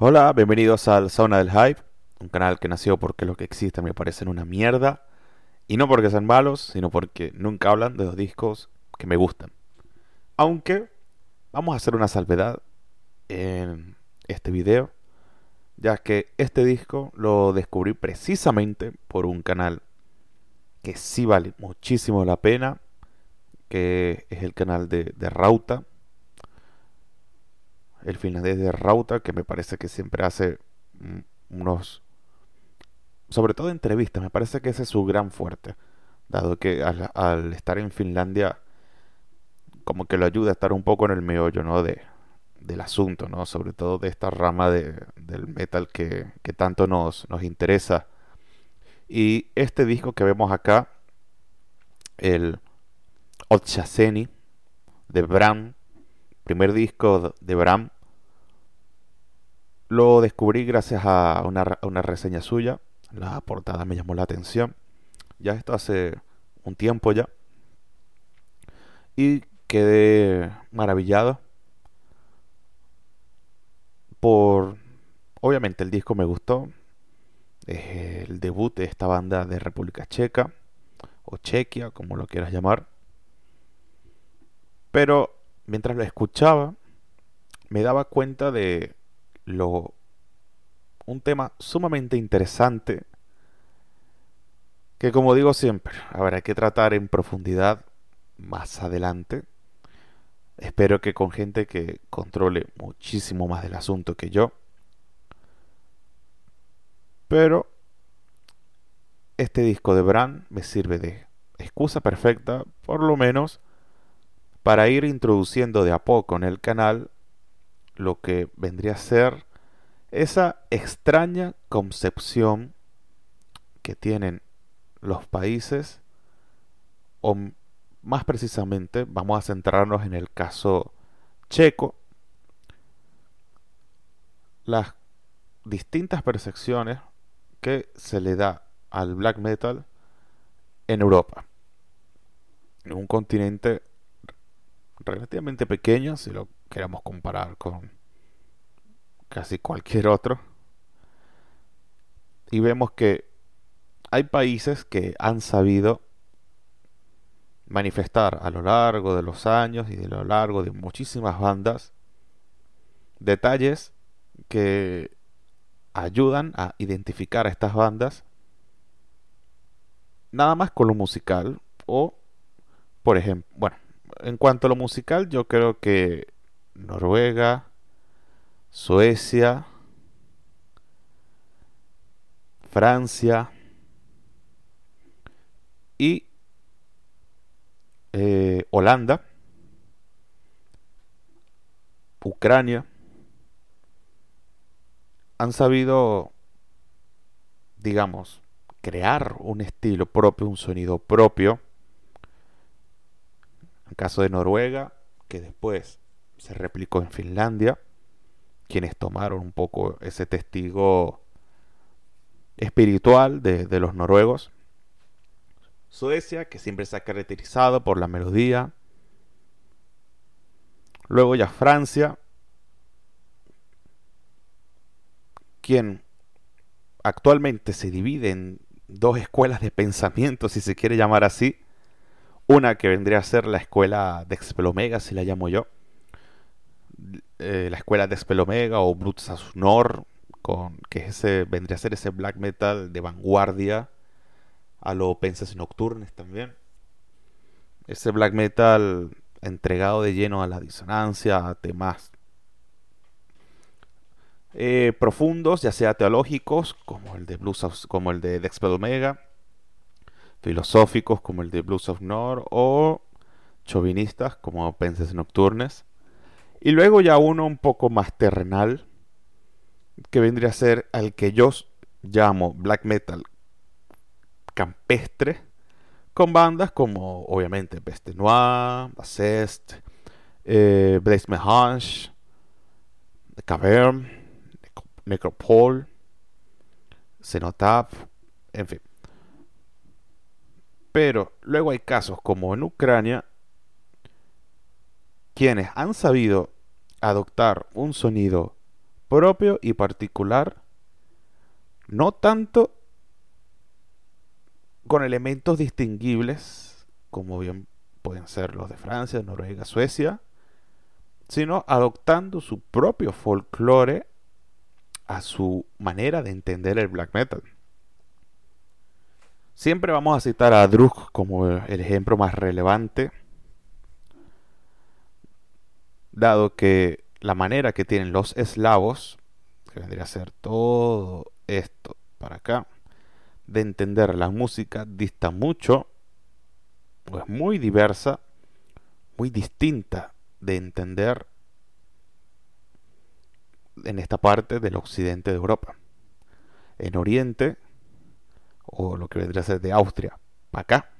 Hola, bienvenidos al Zona del Hype, un canal que nació porque lo que existe me parecen una mierda, y no porque sean malos, sino porque nunca hablan de los discos que me gustan. Aunque vamos a hacer una salvedad en este video, ya que este disco lo descubrí precisamente por un canal que sí vale muchísimo la pena, que es el canal de, de Rauta, el finlandés de Rauta, que me parece que siempre hace unos, sobre todo entrevistas, me parece que ese es su gran fuerte, dado que al, estar en Finlandia, como que lo ayuda a estar un poco en el meollo, ¿no? De, del asunto, ¿no? Sobre todo de esta rama de, del metal que, que tanto nos, nos interesa. Y este disco que vemos acá, el Otchaseni de Bram, primer disco de Bram, lo descubrí gracias a una, reseña suya. La portada me llamó la atención. Ya esto hace un tiempo ya. Y quedé maravillado por... Obviamente el disco me gustó. Es el debut de esta banda de República Checa. O Chequia, como lo quieras llamar. Pero mientras lo escuchaba, me daba cuenta de lo, un tema sumamente interesante que como digo siempre, habrá que tratar en profundidad más adelante. Espero que con gente que controle muchísimo más del asunto que yo. Pero este disco de Bran me sirve de excusa perfecta, por lo menos, para ir introduciendo de a poco en el canal lo que vendría a ser esa extraña concepción que tienen los países, o más precisamente vamos a centrarnos en el caso checo, las distintas percepciones que se le da al black metal en Europa. En un continente relativamente pequeño, si lo queremos comparar con casi cualquier otro. Y vemos que hay países que han sabido manifestar a lo largo de los años y de lo largo de muchísimas bandas detalles que ayudan a identificar a estas bandas nada más con lo musical o por ejemplo bueno en cuanto a lo musical, yo creo que Noruega, Suecia, Francia y eh, Holanda, Ucrania, han sabido, digamos, crear un estilo propio, un sonido propio el caso de Noruega, que después se replicó en Finlandia, quienes tomaron un poco ese testigo espiritual de, de los noruegos. Suecia, que siempre se ha caracterizado por la melodía. Luego ya Francia, quien actualmente se divide en dos escuelas de pensamiento, si se quiere llamar así, una que vendría a ser la escuela de Expelomega, si la llamo yo. Eh, la escuela de Expelomega o Brutsasnor, con, que ese, vendría a ser ese black metal de vanguardia a lo Pensas Nocturnes también. Ese black metal entregado de lleno a la disonancia, a temas eh, profundos, ya sea teológicos, como el de Blues como el de Dexpel Omega, filosóficos como el de Blues of North o chauvinistas como Penses Nocturnes. Y luego ya uno un poco más terrenal, que vendría a ser al que yo llamo black metal campestre, con bandas como obviamente Peste Noir, Acest, eh, Blaze Mehange, Cavern, Necropole, Cenotaph, en fin. Pero luego hay casos como en Ucrania, quienes han sabido adoptar un sonido propio y particular, no tanto con elementos distinguibles, como bien pueden ser los de Francia, Noruega, Suecia, sino adoptando su propio folclore a su manera de entender el black metal. Siempre vamos a citar a Druk como el ejemplo más relevante, dado que la manera que tienen los eslavos, que vendría a ser todo esto para acá, de entender la música dista mucho, o es muy diversa, muy distinta de entender en esta parte del occidente de Europa. En Oriente, o lo que vendría a ser de Austria, para acá,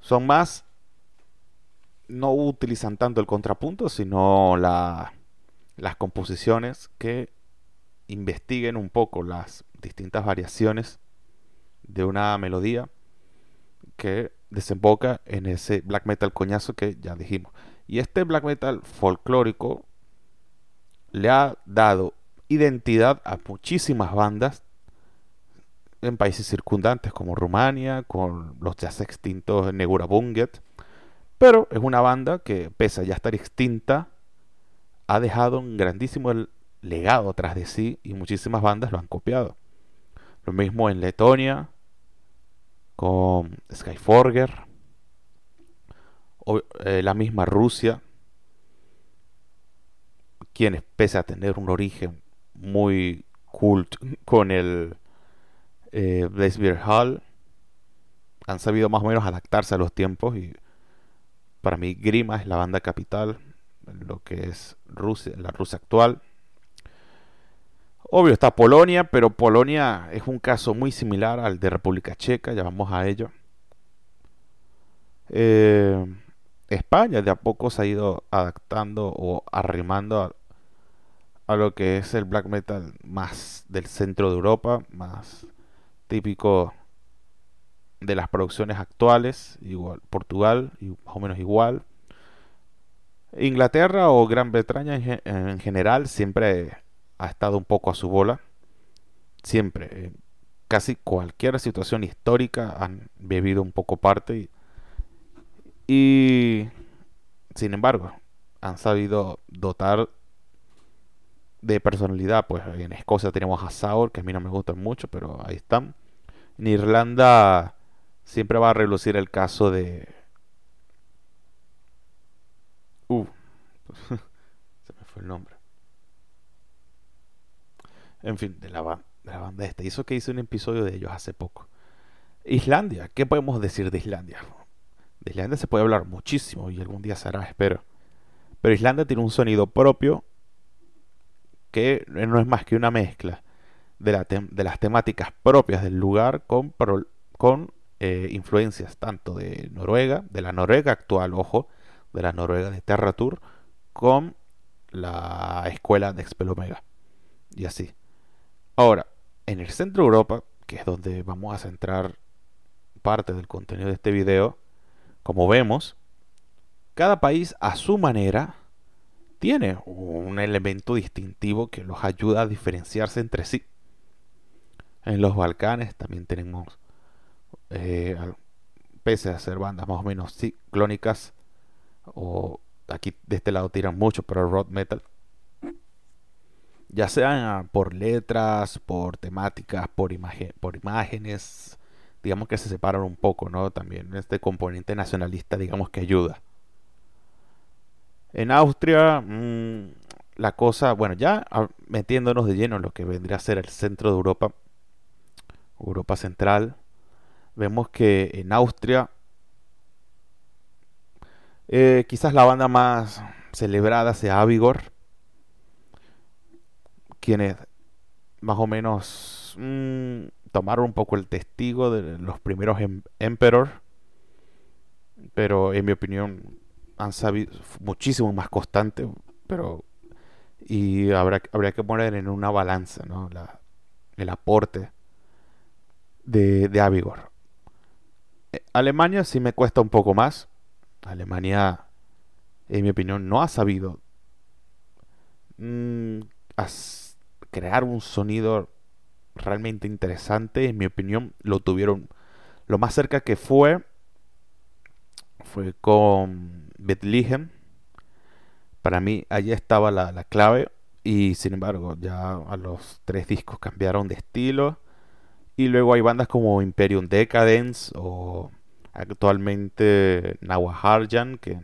son más, no utilizan tanto el contrapunto, sino la, las composiciones que investiguen un poco las distintas variaciones de una melodía que desemboca en ese black metal coñazo que ya dijimos. Y este black metal folclórico le ha dado identidad a muchísimas bandas en países circundantes como Rumania, con los ya extintos Negura Bunget. Pero es una banda que, pese a ya estar extinta, ha dejado un grandísimo legado tras de sí y muchísimas bandas lo han copiado. Lo mismo en Letonia, con Skyforger, o, eh, la misma Rusia, quienes pese a tener un origen muy cult con el eh, Hall, han sabido más o menos adaptarse a los tiempos y para mí Grima es la banda capital, lo que es Rusia, la Rusia actual. Obvio está Polonia, pero Polonia es un caso muy similar al de República Checa, ya vamos a ello. Eh, España de a poco se ha ido adaptando o arrimando a, lo que es el black metal más del centro de Europa, más típico de las producciones actuales, igual Portugal, y más o menos igual. Inglaterra o Gran Bretaña en general siempre ha estado un poco a su bola. Siempre. casi cualquier situación histórica han bebido un poco parte. Y, sin embargo, han sabido dotar de personalidad. Pues en Escocia tenemos a Saur, que a mí no me gustan mucho, pero ahí están. En Irlanda siempre va a relucir el caso de... Uh, se me fue el nombre en fin, de la, banda esta. Hizo que hice un episodio de ellos hace poco. Islandia, ¿qué podemos decir de Islandia? De Islandia se puede hablar muchísimo y algún día se hará, espero. Pero Islandia tiene un sonido propio que no es más que una mezcla de, la de las temáticas propias del lugar con, con eh, influencias tanto de Noruega, de la Noruega actual, ojo, de la Noruega de Terra Tour, con la escuela de Expelomega. Y así. Ahora, en el centro de Europa, que es donde vamos a centrar parte del contenido de este video, como vemos, cada país a su manera tiene un elemento distintivo que los ayuda a diferenciarse entre sí. En los Balcanes también tenemos, eh, pese a ser bandas más o menos ciclónicas, o aquí de este lado tiran mucho, pero rock metal, ya sea por letras, por temáticas, por, por imágenes, digamos que se separan un poco, ¿no? También este componente nacionalista, digamos que ayuda. En Austria, mm, la cosa, bueno, ya metiéndonos de lleno en lo que vendría a ser el centro de Europa, Europa Central, vemos que en Austria, eh, quizás la banda más celebrada sea Avigor, quienes más o menos mm, tomaron un poco el testigo de los primeros em-, Emperor, pero en mi opinión han sabido muchísimo más constante, pero y habrá, habría que poner en una balanza ¿no? el aporte de, de Avigor. Eh, Alemania sí me cuesta un poco más. Alemania, en mi opinión, no ha sabido mm, crear un sonido realmente interesante. En mi opinión, lo tuvieron lo más cerca que fue fue con Bethlehem. Para mí, allí estaba la, la clave. Y sin embargo, ya a los tres discos cambiaron de estilo. Y luego hay bandas como Imperium Decadence o actualmente Nawaharjan que,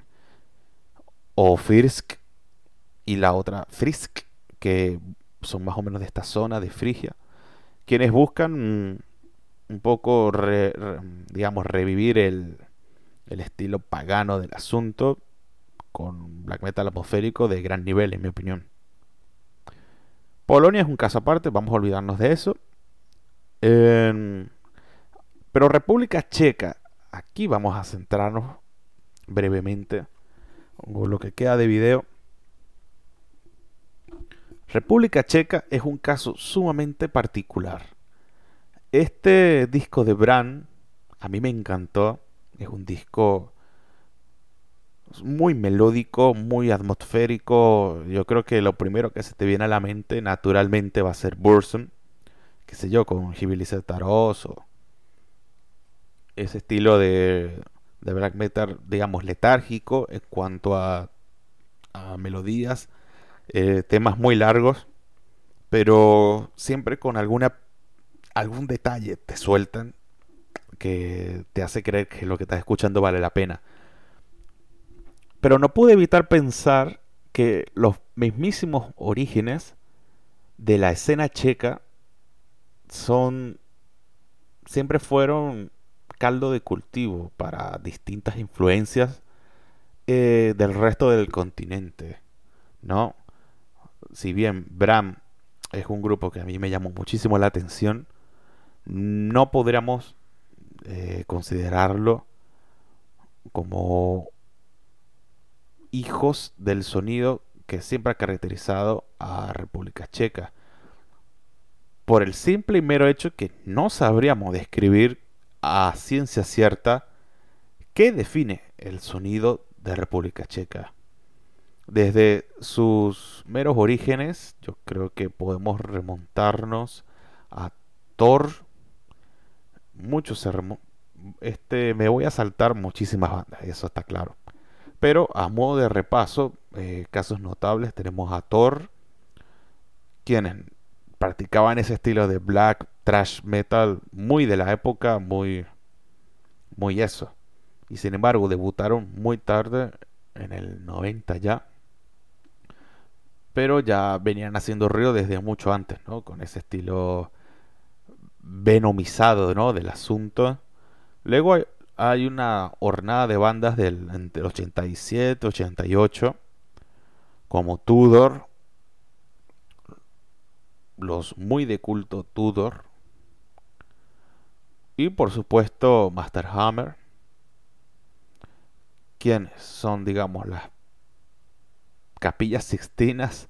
o Firsk y la otra Frisk que son más o menos de esta zona de Frigia quienes buscan un poco digamos revivir el, el estilo pagano del asunto con black metal atmosférico de gran nivel en mi opinión. Polonia es un caso aparte vamos a olvidarnos de eso pero República Checa, aquí vamos a centrarnos brevemente con lo que queda de video. República Checa es un caso sumamente particular. Este disco de Bran a mí me encantó. Es un disco muy melódico, muy atmosférico. Yo creo que lo primero que se te viene a la mente naturalmente va a ser Burson qué sé yo, con Gibilice Taros o ese estilo de, de, black metal, digamos, letárgico en cuanto a, melodías, eh, temas muy largos, pero siempre con alguna algún detalle te sueltan que te hace creer que lo que estás escuchando vale la pena. Pero no pude evitar pensar que los mismísimos orígenes de la escena checa son siempre fueron caldo de cultivo para distintas influencias eh, del resto del continente, ¿no? Si bien Bram es un grupo que a mí me llamó muchísimo la atención, no podríamos eh, considerarlo como hijos del sonido que siempre ha caracterizado a República Checa por el simple y mero hecho que no sabríamos describir a ciencia cierta qué define el sonido de República Checa. Desde sus meros orígenes, yo creo que podemos remontarnos a Thor. Muchos este me voy a saltar muchísimas bandas, eso está claro. Pero a modo de repaso, eh, casos notables tenemos a Thor, quienes practicaban ese estilo de black trash metal muy de la época, muy muy eso. Y sin embargo, debutaron muy tarde en el 90 ya. Pero ya venían haciendo ruido desde mucho antes, ¿no? Con ese estilo venomizado, ¿no? Del asunto. Luego hay, una hornada de bandas del entre el 87, 88, como Tudor, los muy de culto Tudor y por supuesto Master Hammer, quienes son, digamos, las capillas sixtinas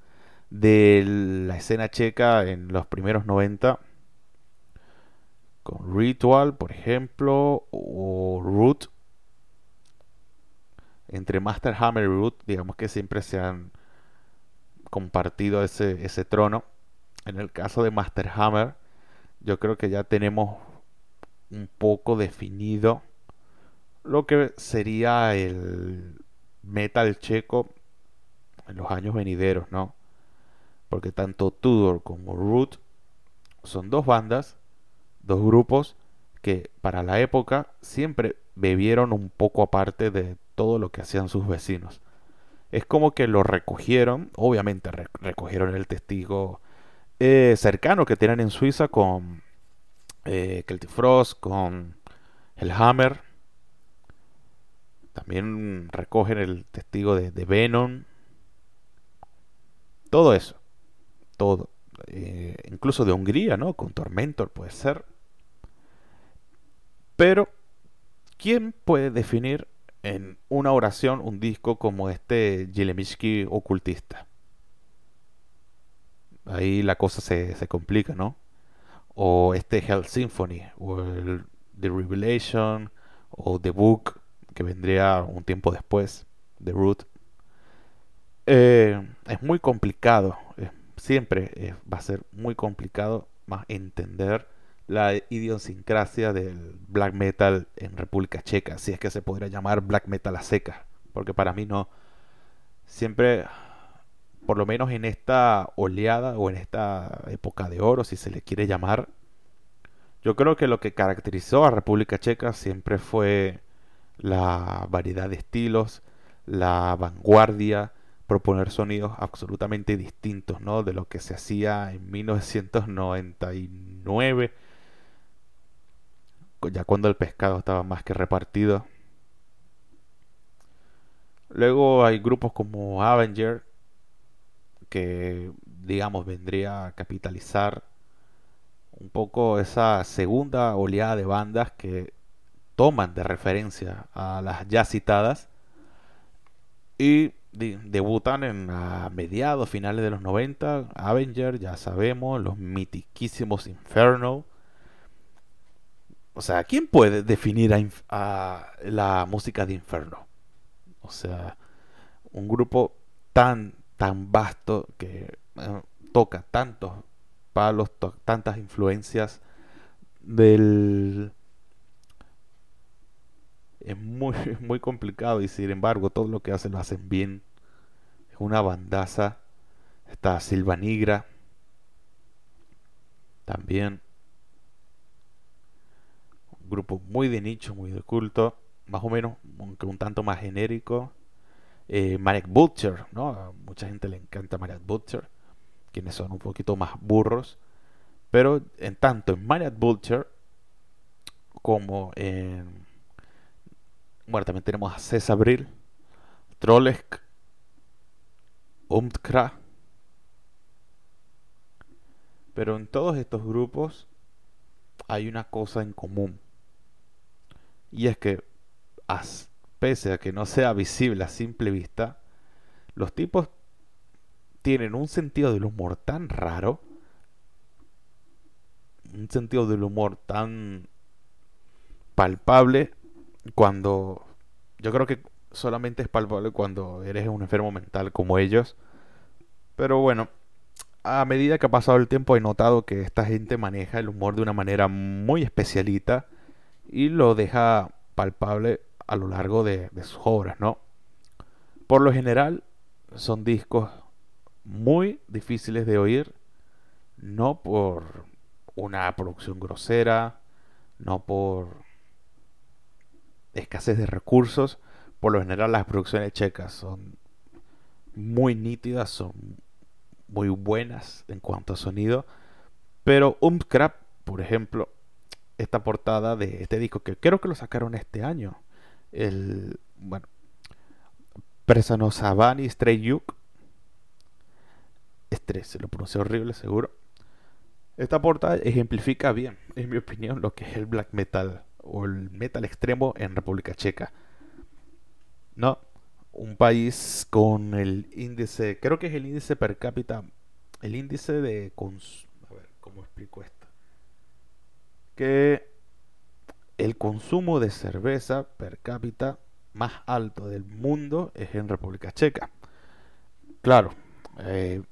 de la escena checa en los primeros 90, con Ritual, por ejemplo, o Root. Entre Master Hammer y Root, digamos que siempre se han compartido ese, ese trono en el caso de Master Hammer, yo creo que ya tenemos un poco definido lo que sería el metal checo en los años venideros, ¿no? Porque tanto Tudor como Root son dos bandas, dos grupos que para la época siempre bebieron un poco aparte de todo lo que hacían sus vecinos. Es como que lo recogieron, obviamente recogieron el testigo eh, cercano que tienen en Suiza con eh, Celtic Frost, con el Hammer. También recogen el testigo de, Venom. Todo eso. Todo. Eh, incluso de Hungría, ¿no? Con Tormentor puede ser. Pero, ¿quién puede definir en una oración un disco como este Jilemitsky ocultista? Ahí la cosa se, se complica, ¿no? O este Hell Symphony, o el The Revelation, o The Book, que vendría un tiempo después, The Root. eh, es muy complicado, siempre va a ser muy complicado más entender la idiosincrasia del black metal en República Checa, si es que se podría llamar black metal a seca, porque para mí no. Siempre, por lo menos en esta oleada o en esta época de oro, si se le quiere llamar, yo creo que lo que caracterizó a República Checa siempre fue la variedad de estilos, la vanguardia, proponer sonidos absolutamente distintos, ¿no? De lo que se hacía en 1999, ya cuando el pescado estaba más que repartido. Luego hay grupos como Avenger, que digamos vendría a capitalizar un poco esa segunda oleada de bandas que toman de referencia a las ya citadas y debutan en a mediados, finales de los 90. Avenger, ya sabemos, los mitiquísimos Inferno. O sea, ¿quién puede definir a, la música de Inferno? O sea, un grupo tan, tan vasto que toca tantos palos, tantas influencias del es muy, muy complicado y sin embargo todo lo que hacen lo hacen bien. Es una bandaza. Está Silva Nigra. También. Un grupo muy de nicho, muy de culto. Más o menos, aunque un tanto más genérico. Eh, Marek Butcher, ¿no? A mucha gente le encanta Marek Butcher. Quienes son un poquito más burros. Pero en tanto en Marek Butcher como en bueno, también tenemos a Cesabril, Trolesk, Umtkra. Pero en todos estos grupos hay una cosa en común. Y es que, pese a que no sea visible a simple vista, los tipos tienen un sentido del humor tan raro, un sentido del humor tan palpable cuando yo creo que solamente es palpable cuando eres un enfermo mental como ellos. Pero bueno, a medida que ha pasado el tiempo he notado que esta gente maneja el humor de una manera muy especialita y lo deja palpable a lo largo de, sus obras, ¿no? Por lo general son discos muy difíciles de oír, no por una producción grosera, no por escasez de recursos. Por lo general las producciones checas son muy nítidas, son muy buenas en cuanto a sonido. Pero Umskrap, por ejemplo, esta portada de este disco que creo que lo sacaron este año. El, bueno, Presano Savani Strayuk. Estrés, se lo pronuncié horrible, seguro. Esta portada ejemplifica bien, en mi opinión, lo que es el black metal o el metal extremo en República Checa. No, un país con el índice, creo que es el índice per cápita, el índice de... A ver, ¿cómo explico esto? Que el consumo de cerveza per cápita más alto del mundo es en República Checa. Claro, eh,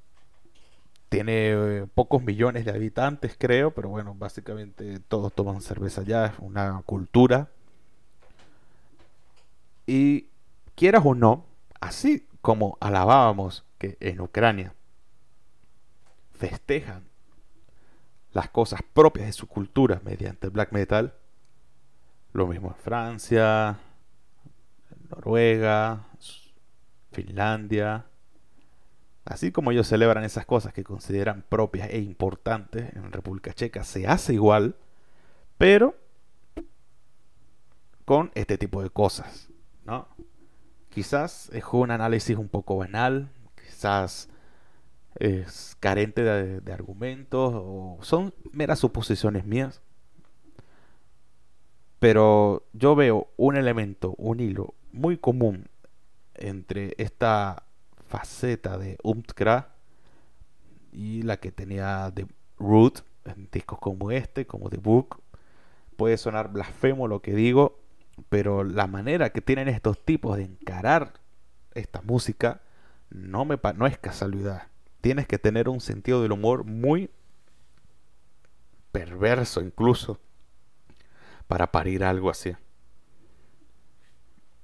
tiene eh, pocos millones de habitantes, creo, pero bueno, básicamente todos toman cerveza ya, es una cultura. Y quieras o no, así como alabábamos que en Ucrania festejan las cosas propias de su cultura mediante el black metal, lo mismo en Francia, Noruega, Finlandia, Así como ellos celebran esas cosas que consideran propias e importantes en República Checa, se hace igual, pero con este tipo de cosas, ¿no? Quizás es un análisis un poco banal, quizás es carente de, de argumentos o son meras suposiciones mías, pero yo veo un elemento, un hilo muy común entre esta faceta de Umtkra y la que tenía de Root en discos como este, como The Book. Puede sonar blasfemo lo que digo, pero la manera que tienen estos tipos de encarar esta música no, me, no es casualidad. Tienes que tener un sentido del humor muy perverso incluso para parir algo así.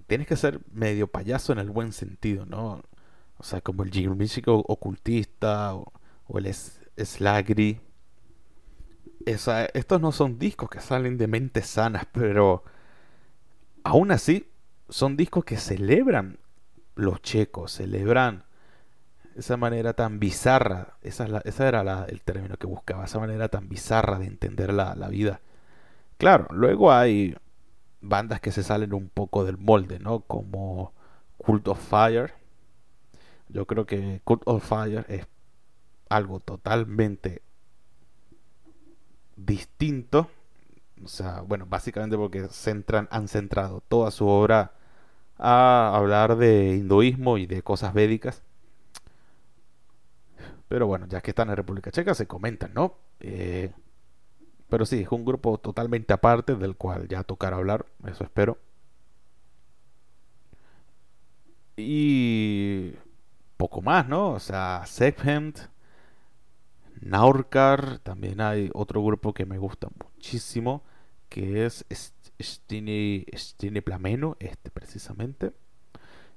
Tienes que ser medio payaso en el buen sentido, ¿no? O sea, como el músico ocultista o, el Slagri. estos no son discos que salen de mentes sanas, pero aún así son discos que celebran los checos, celebran esa manera tan bizarra, esa, era el término que buscaba, esa manera tan bizarra de entender la, vida. Claro, luego hay bandas que se salen un poco del molde, ¿no? Como Cult of Fire. Yo creo que Cult of Fire es algo totalmente distinto. O sea, bueno, básicamente porque centran, han centrado toda su obra a hablar de hinduismo y de cosas védicas. Pero bueno, ya que están en República Checa, se comentan, ¿no? Eh, pero sí, es un grupo totalmente aparte del cual ya tocará hablar, eso espero. Y poco más, ¿no? O sea, Segment, Naurkar, también hay otro grupo que me gusta muchísimo, que es Stini, Stini Plameno, este precisamente.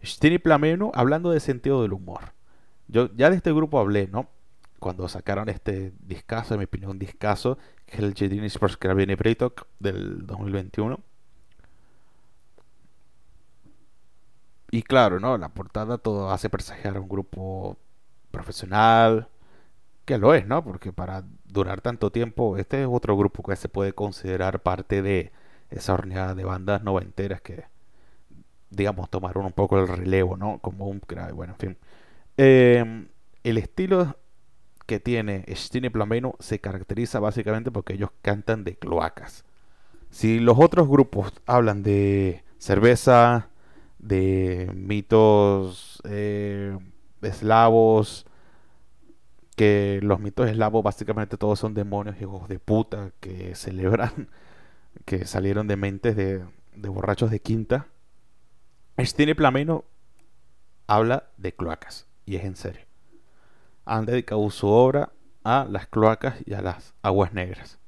Stini Plameno, hablando de sentido del humor. Yo ya de este grupo hablé, ¿no? Cuando sacaron este discazo, en mi opinión, discazo, el Jedini Sports Carabine Bretok del 2021. Y claro, ¿no? La portada todo hace presagiar a un grupo profesional, que lo es, ¿no? Porque para durar tanto tiempo, este es otro grupo que se puede considerar parte de esa horneada de bandas noventeras que, digamos, tomaron un poco el relevo, ¿no? Como un bueno, en fin. Em, el estilo que tiene Stine Plameno se caracteriza básicamente porque ellos cantan de cloacas. Si los otros grupos hablan de cerveza, de mitos eh, eslavos, que los mitos eslavos básicamente todos son demonios hijos de puta que celebran, que salieron de mentes de, de borrachos de quinta. Stine Plameno habla de cloacas. Y es en serio. Han dedicado su obra a las cloacas y a las aguas negras.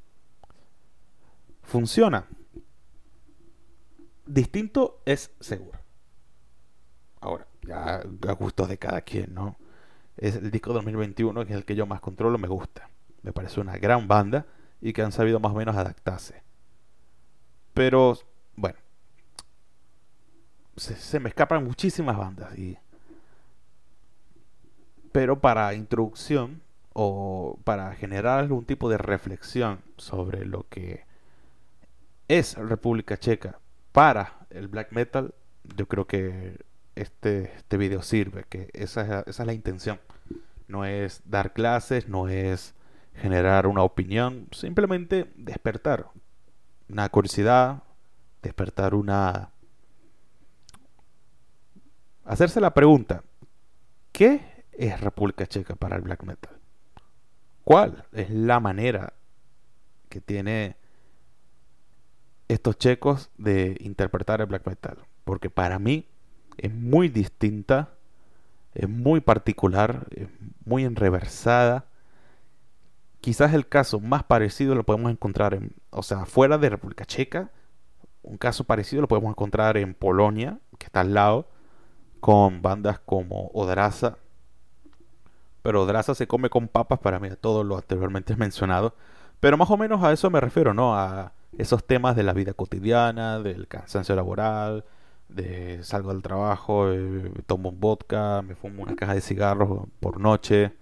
Funciona. Distinto es seguro. Ahora, ya a gustos de cada quien, ¿no? Es el disco 2021 que es el que yo más controlo, me gusta. Me parece una gran banda y que han sabido más o menos adaptarse. Pero, bueno, se, se me escapan muchísimas bandas y pero para introducción o para generar algún tipo de reflexión sobre lo que es República Checa para el black metal, yo creo que este, este video sirve, que esa, esa es la intención. No es dar clases, no es generar una opinión, simplemente despertar una curiosidad, despertar una... Hacerse la pregunta, ¿qué es República Checa para el black metal? ¿Cuál es la manera que tiene estos checos de interpretar el black metal? Porque para mí es muy distinta, es muy particular, es muy enreversada. Quizás el caso más parecido lo podemos encontrar en, o sea, fuera de República Checa. Un caso parecido lo podemos encontrar en Polonia, que está al lado, con bandas como Odraza, pero Draza se come con papas para mí, todo lo anteriormente mencionado. Pero más o menos a eso me refiero, ¿no? A esos temas de la vida cotidiana, del cansancio laboral, de salgo del trabajo, eh, tomo un vodka, me fumo una caja de cigarros por noche.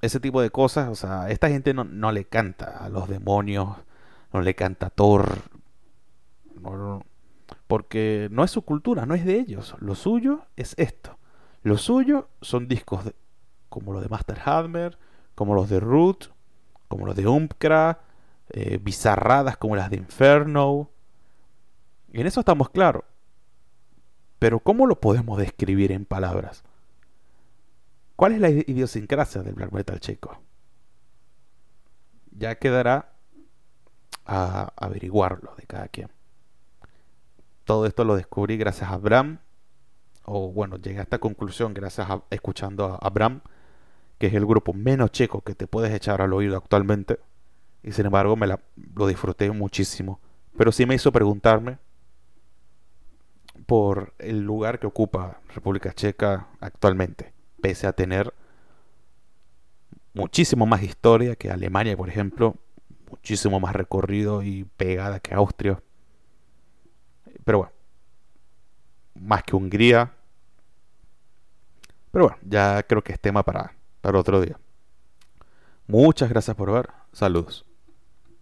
Ese tipo de cosas, o sea, esta gente no, no le canta a los demonios, no le canta a Thor, porque no es su cultura, no es de ellos. Lo suyo es esto. Lo suyo son discos como los de Master Hammer, como los de Root, como los de Umpkra, eh, bizarradas como las de Inferno. En eso estamos claros. Pero ¿cómo lo podemos describir en palabras? ¿Cuál es la idiosincrasia del black metal checo? Ya quedará a averiguarlo de cada quien. Todo esto lo descubrí gracias a Bram o bueno, llegué a esta conclusión gracias a escuchando a Abraham, que es el grupo menos checo que te puedes echar al oído actualmente, y sin embargo me la, lo disfruté muchísimo. Pero sí me hizo preguntarme por el lugar que ocupa República Checa actualmente, pese a tener muchísimo más historia que Alemania, por ejemplo, muchísimo más recorrido y pegada que Austria. Pero bueno, más que Hungría. Pero bueno, ya creo que es tema para, para otro día. Muchas gracias por ver. Saludos.